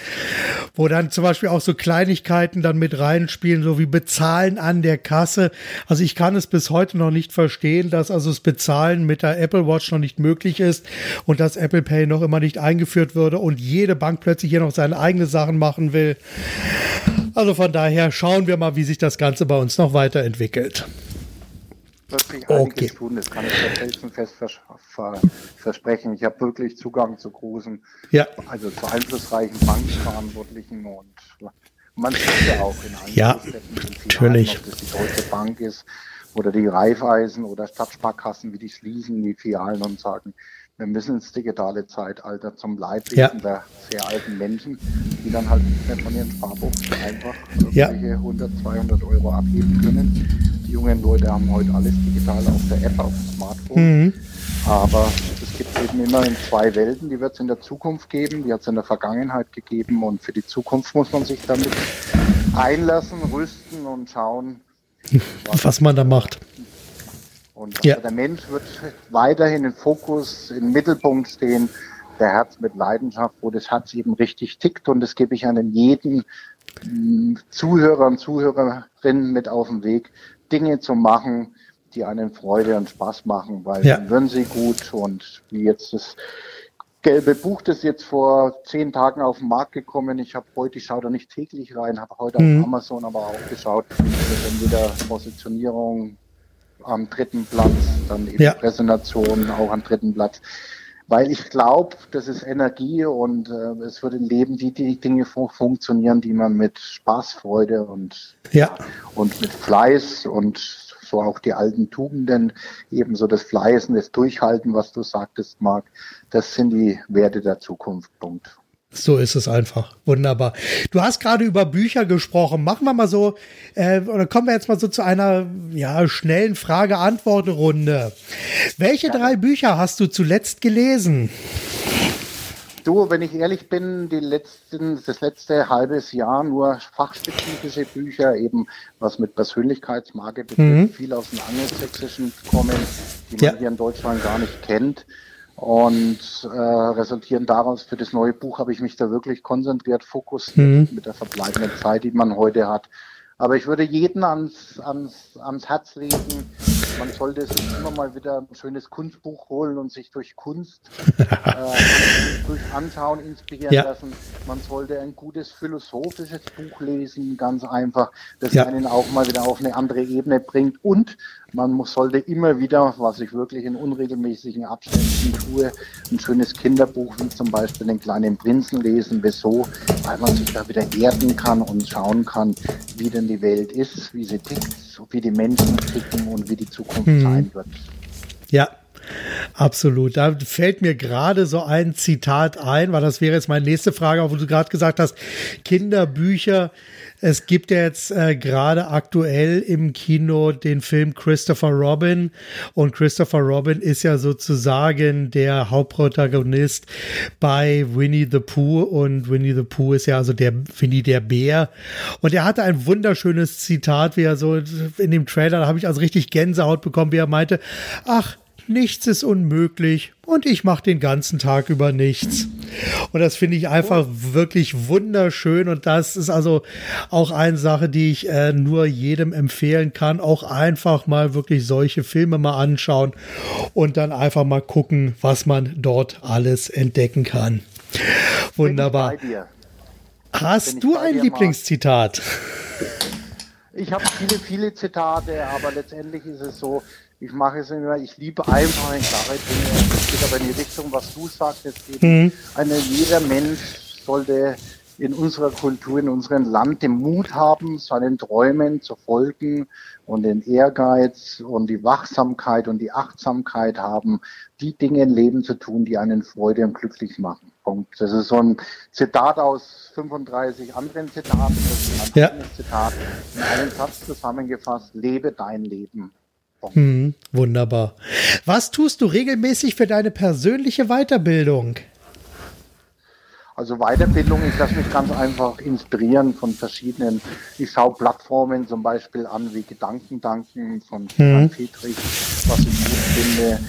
Wo dann zum Beispiel auch so Kleinigkeiten dann mit reinspielen, so wie Bezahlen an der Kasse. Also ich kann es bis heute noch nicht verstehen, dass also das Bezahlen mit der Apple Watch noch nicht möglich ist und dass Apple Pay noch immer nicht eingeführt würde und jede Bank plötzlich hier noch seine eigenen Sachen machen will. Also von daher schauen wir mal, wie sich das Ganze bei uns noch weiterentwickelt wird sich okay. tun, das kann ich felsenfest vers ver versprechen. Ich habe wirklich Zugang zu großen, ja. also zu einflussreichen Bankverantwortlichen und man sieht ja auch in allen ja, natürlich. ob das die Deutsche Bank ist oder die Raiffeisen oder Stadtsparkassen, wie die schließen die Filialen und sagen, wir müssen ins digitale Zeitalter zum Leidwesen ja. der sehr alten Menschen, die dann halt nicht mehr von ihren Sparbuchsen einfach irgendwelche ja. 100, 200 Euro abgeben können. Die jungen Leute haben heute alles digital auf der App, auf dem Smartphone. Mhm. Aber es gibt eben immer in zwei Welten, die wird es in der Zukunft geben, die hat es in der Vergangenheit gegeben und für die Zukunft muss man sich damit einlassen, rüsten und schauen, was, was man da macht. Und ja. der Mensch wird weiterhin im Fokus, im Mittelpunkt stehen. Der Herz mit Leidenschaft, wo das Herz eben richtig tickt. Und das gebe ich an jeden mm, Zuhörer und Zuhörerinnen mit auf den Weg, Dinge zu machen, die einen Freude und Spaß machen, weil ja. dann würden sie gut. Und wie jetzt das gelbe Buch, das jetzt vor zehn Tagen auf den Markt gekommen. Ich habe heute, ich schaue da nicht täglich rein, habe heute mhm. auf Amazon aber auch geschaut, wenn wieder Positionierung, am dritten Platz, dann eben ja. Präsentation auch am dritten Platz. Weil ich glaube, das ist Energie und äh, es wird im Leben die, die Dinge funktionieren, die man mit Spaß, Freude und, ja. und mit Fleiß und so auch die alten Tugenden, ebenso das Fleißen, das Durchhalten, was du sagtest, Marc, das sind die Werte der Zukunft. Punkt. So ist es einfach. Wunderbar. Du hast gerade über Bücher gesprochen. Machen wir mal so, äh, oder kommen wir jetzt mal so zu einer ja, schnellen Frage-Antwort-Runde. Welche ja. drei Bücher hast du zuletzt gelesen? Du, wenn ich ehrlich bin, die letzten, das letzte halbes Jahr nur fachspezifische Bücher, eben was mit Persönlichkeitsmarke betrifft, mhm. viel aus dem Angelsächsischen kommen, die man ja. hier in Deutschland gar nicht kennt. Und äh, resultieren daraus, für das neue Buch habe ich mich da wirklich konzentriert, fokussiert mhm. mit der verbleibenden Zeit, die man heute hat. Aber ich würde jeden ans, ans, ans Herz legen, man sollte sich immer mal wieder ein schönes Kunstbuch holen und sich durch Kunst, äh, durch Anschauen inspirieren ja. lassen. Man sollte ein gutes philosophisches Buch lesen, ganz einfach, das ja. einen auch mal wieder auf eine andere Ebene bringt. Und man muss, sollte immer wieder, was ich wirklich in unregelmäßigen Abständen tue, ein schönes Kinderbuch wie zum Beispiel den kleinen Prinzen lesen. Wieso? Weil man sich da wieder erden kann und schauen kann, wie denn die Welt ist, wie sie tickt, wie die Menschen ticken und wie die Zukunft hm. sein wird. Ja, Absolut. Da fällt mir gerade so ein Zitat ein, weil das wäre jetzt meine nächste Frage, wo du gerade gesagt hast, Kinderbücher. Es gibt ja jetzt äh, gerade aktuell im Kino den Film Christopher Robin und Christopher Robin ist ja sozusagen der Hauptprotagonist bei Winnie the Pooh und Winnie the Pooh ist ja also der Winnie der Bär und er hatte ein wunderschönes Zitat, wie er so in dem Trailer, da habe ich also richtig Gänsehaut bekommen, wie er meinte, ach, nichts ist unmöglich und ich mache den ganzen Tag über nichts. Und das finde ich einfach wirklich wunderschön und das ist also auch eine Sache, die ich äh, nur jedem empfehlen kann. Auch einfach mal wirklich solche Filme mal anschauen und dann einfach mal gucken, was man dort alles entdecken kann. Wunderbar. Hast du ein Lieblingszitat? Ich habe viele, viele Zitate, aber letztendlich ist es so, ich mache es immer, ich liebe einfach eine klare Dinge. Es geht aber in die Richtung, was du sagst. Jetzt eben mhm. eine, jeder Mensch sollte in unserer Kultur, in unserem Land den Mut haben, seinen Träumen zu folgen und den Ehrgeiz und die Wachsamkeit und die Achtsamkeit haben, die Dinge im Leben zu tun, die einen Freude und glücklich machen. Punkt. Das ist so ein Zitat aus 35 anderen Zitaten. Das ist ein ja. Zitat in einem Satz zusammengefasst. Lebe dein Leben. Hm, wunderbar. Was tust du regelmäßig für deine persönliche Weiterbildung? Also Weiterbildung, ich lasse mich ganz einfach inspirieren von verschiedenen, ich schaue Plattformen zum Beispiel an wie Gedankendanken von mhm. Petrich, was ich gut finde.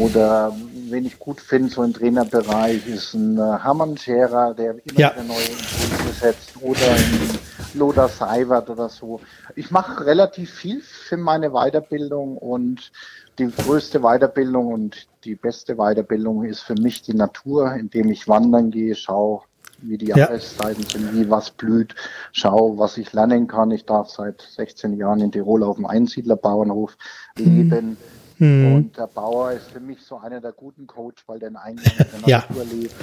Oder wen ich gut finde, so im Trainerbereich, ist ein äh, Hermann Scherer, der immer ja. neue Impulse setzt. Oder ein Lothar Seiwert oder so. Ich mache relativ viel für meine Weiterbildung und die größte Weiterbildung und die beste Weiterbildung ist für mich die Natur, indem ich wandern gehe, schaue, wie die Jahreszeiten ja. sind, wie was blüht, schaue, was ich lernen kann. Ich darf seit 16 Jahren in Tirol auf dem Einsiedlerbauernhof mhm. leben. Mhm. Und der Bauer ist für mich so einer der guten Coach, weil der in der ja. Natur lebt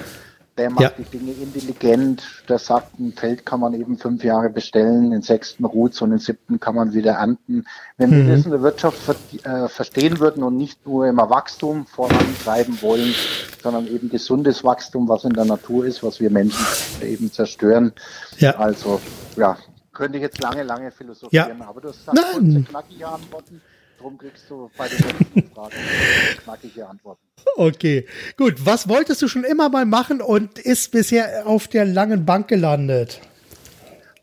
der macht ja. die Dinge intelligent. Der sagt, ein Feld kann man eben fünf Jahre bestellen, den sechsten ruht und den siebten kann man wieder ernten. Wenn mhm. wir das in der Wirtschaft ver äh, verstehen würden und nicht nur immer Wachstum vorantreiben wollen, sondern eben gesundes Wachstum, was in der Natur ist, was wir Menschen eben zerstören. Ja. Also, ja, könnte ich jetzt lange, lange philosophieren, ja. aber du hast kurze, knackige Antworten. Darum kriegst du bei den letzten Fragen knackige Antworten. Okay, gut. Was wolltest du schon immer mal machen und ist bisher auf der langen Bank gelandet?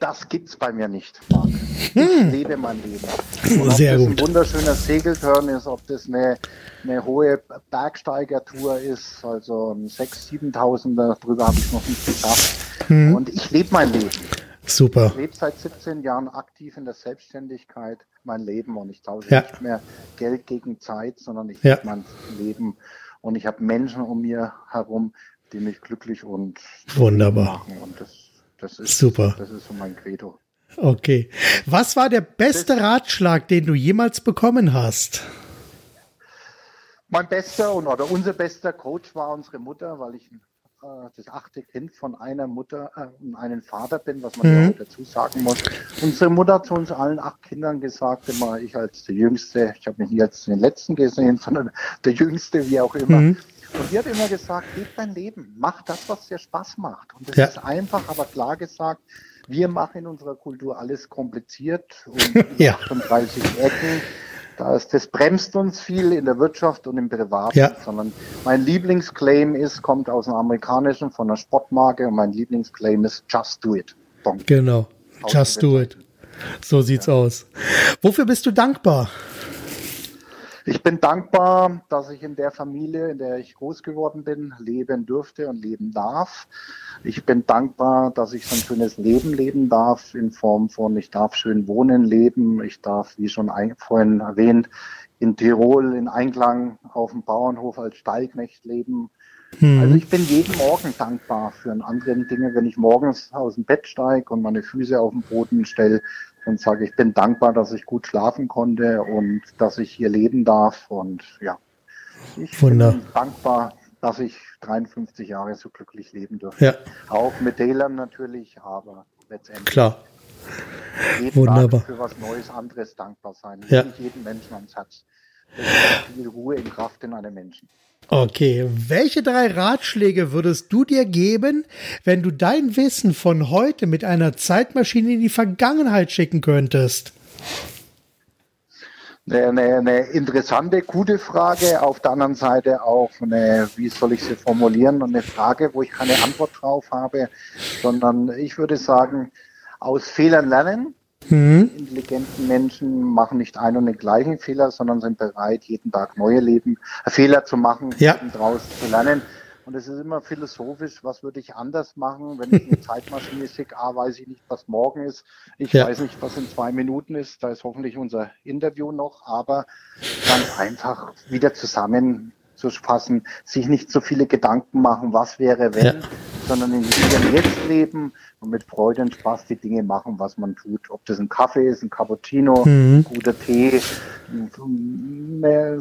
Das gibt's bei mir nicht, Marc. Ich hm. lebe mein Leben. Und Sehr ob das ein wunderschöner Segelturn ist, ob das eine, eine hohe Bergsteigertour ist, also ein 6.000, 7.000er, darüber habe ich noch nicht gedacht. Hm. Und ich lebe mein Leben. Super. Ich lebe seit 17 Jahren aktiv in der Selbstständigkeit, mein Leben und ich tausche ja. nicht mehr Geld gegen Zeit, sondern ich ja. lebe mein Leben und ich habe Menschen um mir herum, die mich glücklich und wunderbar machen und das, das ist super. Das ist so mein Credo. Okay. Was war der beste das, Ratschlag, den du jemals bekommen hast? Mein bester und oder unser bester Coach war unsere Mutter, weil ich äh, das achte Kind von einer Mutter äh, und einem Vater bin, was man mhm. dazu sagen muss. Unsere Mutter hat zu uns allen acht Kindern gesagt, immer ich als der Jüngste, ich habe mich nie als den Letzten gesehen, sondern der Jüngste, wie auch immer. Mhm. Und die hat immer gesagt, leb dein Leben, mach das, was dir Spaß macht. Und das ja. ist einfach, aber klar gesagt, wir machen in unserer Kultur alles kompliziert und ja. 38 Ecken. Das, das bremst uns viel in der Wirtschaft und im Privaten, ja. sondern mein Lieblingsclaim ist, kommt aus dem Amerikanischen von einer Sportmarke und mein Lieblingsclaim ist Just Do It. Bon. Genau, Just Do It. So sieht's ja. aus. Wofür bist du dankbar? Ich bin dankbar, dass ich in der Familie, in der ich groß geworden bin, leben durfte und leben darf. Ich bin dankbar, dass ich so ein schönes Leben leben darf in Form von, ich darf schön wohnen, leben. Ich darf, wie schon vorhin erwähnt, in Tirol in Einklang auf dem Bauernhof als Stallknecht leben. Hm. Also ich bin jeden Morgen dankbar für einen anderen Dinge, wenn ich morgens aus dem Bett steige und meine Füße auf den Boden stelle, und sage, ich bin dankbar, dass ich gut schlafen konnte und dass ich hier leben darf. Und ja, ich Wunder. bin dankbar, dass ich 53 Jahre so glücklich leben durfte. Ja. Auch mit Fehlern natürlich, aber letztendlich. Klar. Jeden Wunderbar. Tag für was Neues, anderes dankbar sein. Ja. Nicht jeden Menschen ans Herz. Das ist viel Ruhe in Kraft in einem Menschen. Okay, welche drei Ratschläge würdest du dir geben, wenn du dein Wissen von heute mit einer Zeitmaschine in die Vergangenheit schicken könntest? Eine, eine, interessante, gute Frage. Auf der anderen Seite auch eine, wie soll ich sie formulieren, eine Frage, wo ich keine Antwort drauf habe, sondern ich würde sagen, aus Fehlern lernen, Mhm. Intelligenten Menschen machen nicht einen und den gleichen Fehler, sondern sind bereit, jeden Tag neue Leben, äh, Fehler zu machen, ja. daraus zu lernen. Und es ist immer philosophisch, was würde ich anders machen, wenn ich eine Zeitmaschine schicke? A, weiß ich nicht, was morgen ist. Ich ja. weiß nicht, was in zwei Minuten ist. Da ist hoffentlich unser Interview noch. Aber ganz einfach wieder zusammenzufassen, sich nicht so viele Gedanken machen, was wäre, wenn, ja sondern in ihrem Jetzt leben und mit Freude und Spaß die Dinge machen, was man tut. Ob das ein Kaffee ist, ein Cappuccino, mhm. guter Tee,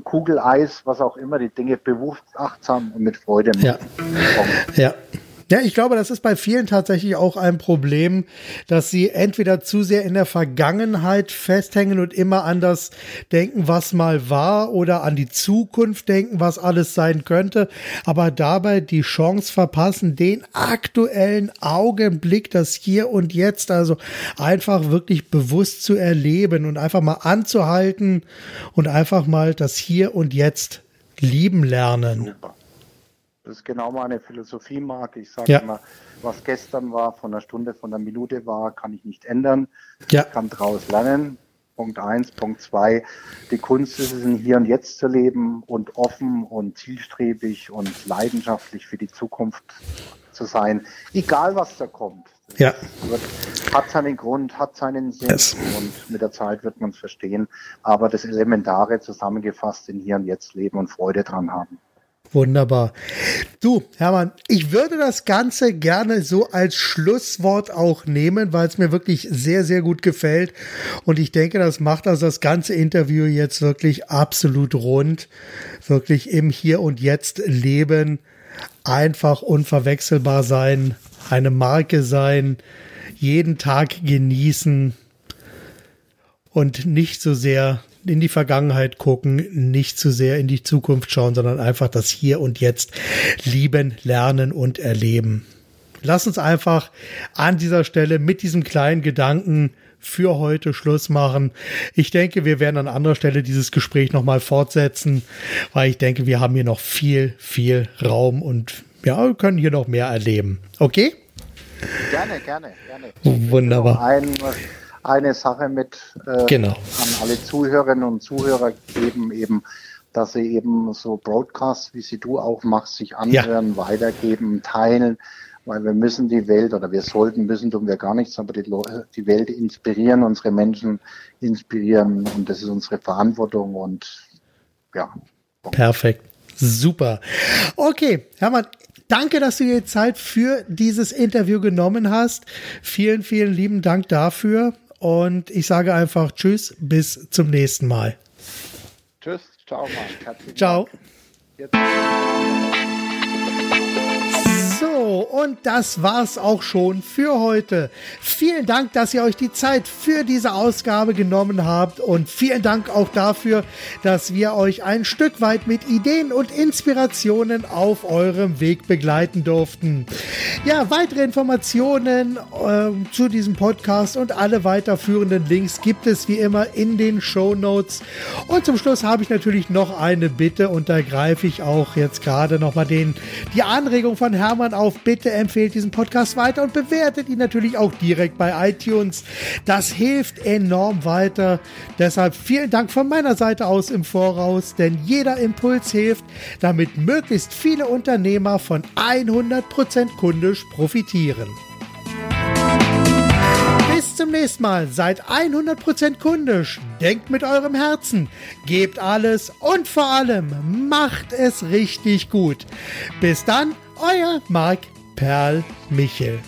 Kugel Eis, was auch immer, die Dinge bewusst, achtsam und mit Freude machen. Ja. ja. Ja, ich glaube, das ist bei vielen tatsächlich auch ein Problem, dass sie entweder zu sehr in der Vergangenheit festhängen und immer an das denken, was mal war, oder an die Zukunft denken, was alles sein könnte, aber dabei die Chance verpassen, den aktuellen Augenblick, das Hier und Jetzt, also einfach wirklich bewusst zu erleben und einfach mal anzuhalten und einfach mal das Hier und Jetzt lieben lernen. Super. Das ist genau meine Philosophie, Marc. Ich sage ja. immer, was gestern war, von einer Stunde, von einer Minute war, kann ich nicht ändern. Ja. Ich kann daraus lernen. Punkt eins. Punkt zwei. Die Kunst ist es, in Hier und Jetzt zu leben und offen und zielstrebig und leidenschaftlich für die Zukunft zu sein. Egal, was da kommt. Ja. Wird, hat seinen Grund, hat seinen Sinn yes. und mit der Zeit wird man es verstehen. Aber das Elementare zusammengefasst in Hier und Jetzt leben und Freude dran haben. Wunderbar. Du, Hermann, ich würde das Ganze gerne so als Schlusswort auch nehmen, weil es mir wirklich sehr, sehr gut gefällt. Und ich denke, das macht also das ganze Interview jetzt wirklich absolut rund. Wirklich im Hier und Jetzt leben, einfach unverwechselbar sein, eine Marke sein, jeden Tag genießen und nicht so sehr in die Vergangenheit gucken, nicht zu sehr in die Zukunft schauen, sondern einfach das Hier und Jetzt lieben, lernen und erleben. Lass uns einfach an dieser Stelle mit diesem kleinen Gedanken für heute Schluss machen. Ich denke, wir werden an anderer Stelle dieses Gespräch nochmal fortsetzen, weil ich denke, wir haben hier noch viel, viel Raum und ja, können hier noch mehr erleben. Okay? Gerne, gerne, gerne. Wunderbar. Ein, eine Sache mit äh, genau. an alle Zuhörerinnen und Zuhörer geben, eben, dass sie eben so Broadcasts, wie sie du auch machst, sich anhören, ja. weitergeben, teilen, weil wir müssen die Welt oder wir sollten, müssen tun wir gar nichts, aber die, die Welt inspirieren, unsere Menschen inspirieren und das ist unsere Verantwortung und ja. Perfekt. Super. Okay, Hermann, Danke, dass du dir Zeit für dieses Interview genommen hast. Vielen, vielen lieben Dank dafür. Und ich sage einfach Tschüss, bis zum nächsten Mal. Tschüss, ciao, Mann. Ciao. Jetzt. Und das war's auch schon für heute. Vielen Dank, dass ihr euch die Zeit für diese Ausgabe genommen habt und vielen Dank auch dafür, dass wir euch ein Stück weit mit Ideen und Inspirationen auf eurem Weg begleiten durften. Ja, weitere Informationen äh, zu diesem Podcast und alle weiterführenden Links gibt es wie immer in den Show Notes. Und zum Schluss habe ich natürlich noch eine Bitte und da greife ich auch jetzt gerade nochmal den, die Anregung von Hermann auf, bitte empfehlt diesen Podcast weiter und bewertet ihn natürlich auch direkt bei iTunes. Das hilft enorm weiter. Deshalb vielen Dank von meiner Seite aus im Voraus, denn jeder Impuls hilft, damit möglichst viele Unternehmer von 100% kundisch profitieren. Bis zum nächsten Mal. Seid 100% kundisch. Denkt mit eurem Herzen. Gebt alles und vor allem macht es richtig gut. Bis dann euer Marc Perl Michel.